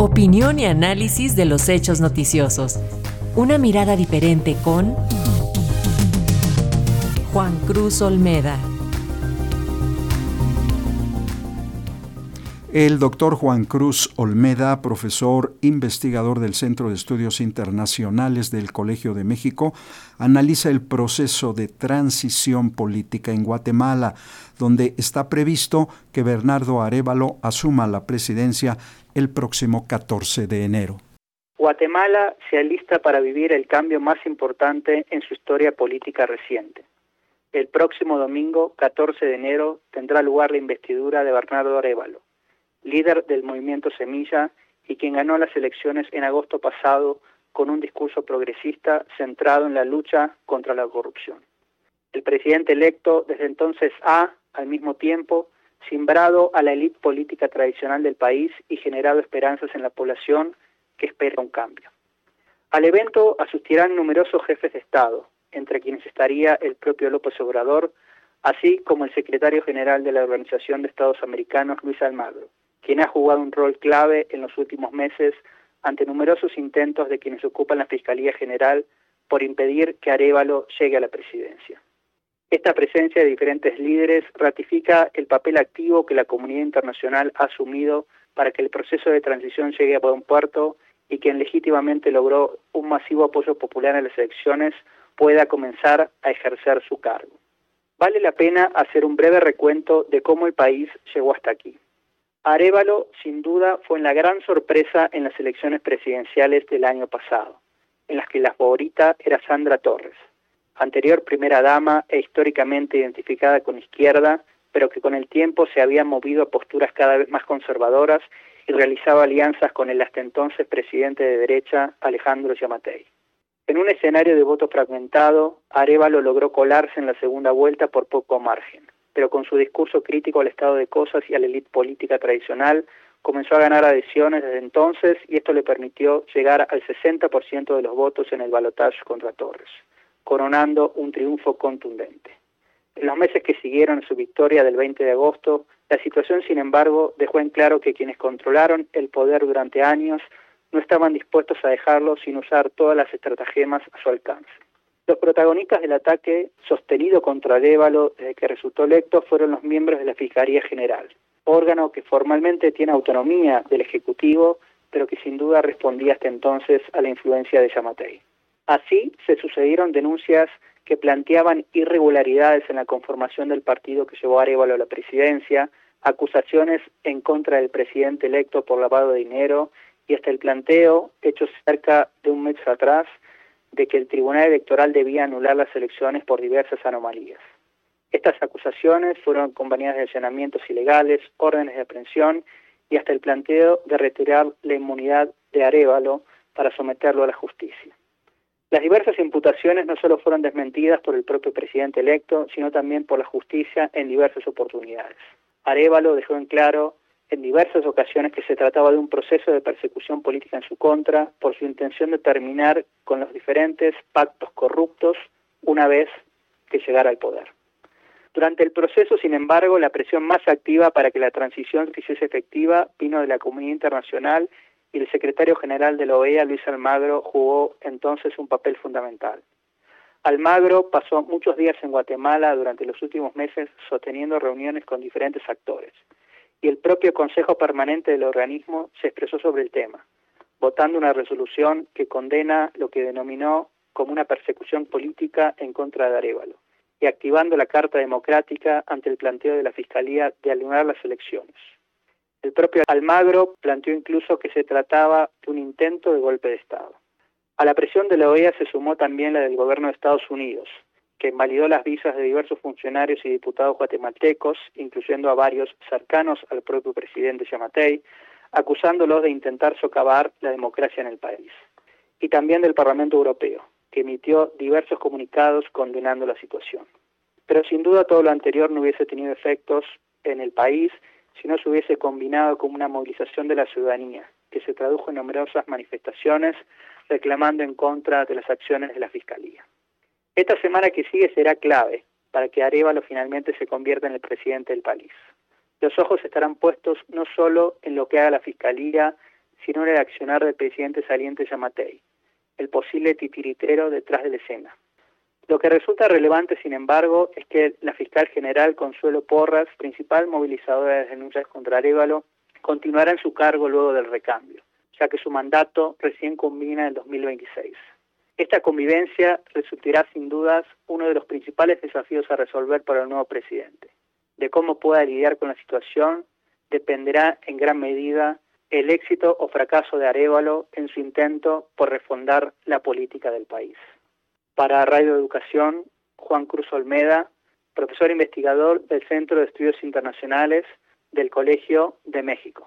Opinión y análisis de los hechos noticiosos. Una mirada diferente con Juan Cruz Olmeda. El doctor Juan Cruz Olmeda, profesor investigador del Centro de Estudios Internacionales del Colegio de México, analiza el proceso de transición política en Guatemala, donde está previsto que Bernardo Arevalo asuma la presidencia el próximo 14 de enero. Guatemala se alista para vivir el cambio más importante en su historia política reciente. El próximo domingo, 14 de enero, tendrá lugar la investidura de Bernardo Arevalo líder del movimiento Semilla y quien ganó las elecciones en agosto pasado con un discurso progresista centrado en la lucha contra la corrupción. El presidente electo desde entonces ha, al mismo tiempo, simbrado a la élite política tradicional del país y generado esperanzas en la población que espera un cambio. Al evento asistirán numerosos jefes de Estado, entre quienes estaría el propio López Obrador, así como el secretario general de la Organización de Estados Americanos, Luis Almagro quien ha jugado un rol clave en los últimos meses ante numerosos intentos de quienes ocupan la Fiscalía General por impedir que Arevalo llegue a la presidencia. Esta presencia de diferentes líderes ratifica el papel activo que la comunidad internacional ha asumido para que el proceso de transición llegue a buen puerto y quien legítimamente logró un masivo apoyo popular en las elecciones pueda comenzar a ejercer su cargo. Vale la pena hacer un breve recuento de cómo el país llegó hasta aquí. Arevalo, sin duda, fue la gran sorpresa en las elecciones presidenciales del año pasado, en las que la favorita era Sandra Torres, anterior primera dama e históricamente identificada con izquierda, pero que con el tiempo se había movido a posturas cada vez más conservadoras y realizaba alianzas con el hasta entonces presidente de derecha, Alejandro Yamatei. En un escenario de voto fragmentado, Arevalo logró colarse en la segunda vuelta por poco margen pero con su discurso crítico al estado de cosas y a la élite política tradicional, comenzó a ganar adhesiones desde entonces y esto le permitió llegar al 60% de los votos en el balotaje contra Torres, coronando un triunfo contundente. En los meses que siguieron su victoria del 20 de agosto, la situación, sin embargo, dejó en claro que quienes controlaron el poder durante años no estaban dispuestos a dejarlo sin usar todas las estratagemas a su alcance. Los protagonistas del ataque sostenido contra Arevalo desde que resultó electo fueron los miembros de la Fiscalía General, órgano que formalmente tiene autonomía del Ejecutivo, pero que sin duda respondía hasta entonces a la influencia de Yamatei. Así se sucedieron denuncias que planteaban irregularidades en la conformación del partido que llevó a Arevalo a la presidencia, acusaciones en contra del presidente electo por lavado de dinero y hasta el planteo, hecho cerca de un mes atrás, de que el Tribunal Electoral debía anular las elecciones por diversas anomalías. Estas acusaciones fueron acompañadas de allanamientos ilegales, órdenes de aprehensión y hasta el planteo de retirar la inmunidad de Arevalo para someterlo a la justicia. Las diversas imputaciones no solo fueron desmentidas por el propio presidente electo, sino también por la justicia en diversas oportunidades. Arevalo dejó en claro en diversas ocasiones que se trataba de un proceso de persecución política en su contra por su intención de terminar con los diferentes pactos corruptos una vez que llegara al poder. Durante el proceso, sin embargo, la presión más activa para que la transición se hiciese efectiva vino de la comunidad internacional y el secretario general de la OEA, Luis Almagro, jugó entonces un papel fundamental. Almagro pasó muchos días en Guatemala durante los últimos meses sosteniendo reuniones con diferentes actores y el propio Consejo Permanente del organismo se expresó sobre el tema, votando una resolución que condena lo que denominó como una persecución política en contra de Arevalo y activando la Carta Democrática ante el planteo de la Fiscalía de alunar las elecciones. El propio Almagro planteó incluso que se trataba de un intento de golpe de Estado. A la presión de la OEA se sumó también la del gobierno de Estados Unidos, que invalidó las visas de diversos funcionarios y diputados guatemaltecos, incluyendo a varios cercanos al propio presidente Yamatei, acusándolos de intentar socavar la democracia en el país. Y también del Parlamento Europeo, que emitió diversos comunicados condenando la situación. Pero sin duda todo lo anterior no hubiese tenido efectos en el país si no se hubiese combinado con una movilización de la ciudadanía, que se tradujo en numerosas manifestaciones reclamando en contra de las acciones de la Fiscalía. Esta semana que sigue será clave para que Arevalo finalmente se convierta en el presidente del país. Los ojos estarán puestos no solo en lo que haga la Fiscalía, sino en el accionar del presidente saliente Yamatei, el posible titiritero detrás de la escena. Lo que resulta relevante, sin embargo, es que la fiscal general Consuelo Porras, principal movilizadora de denuncias contra Arevalo, continuará en su cargo luego del recambio, ya que su mandato recién culmina en el 2026. Esta convivencia resultará sin dudas uno de los principales desafíos a resolver para el nuevo presidente. De cómo pueda lidiar con la situación dependerá en gran medida el éxito o fracaso de Arevalo en su intento por refondar la política del país. Para Radio Educación, Juan Cruz Olmeda, profesor investigador del Centro de Estudios Internacionales del Colegio de México.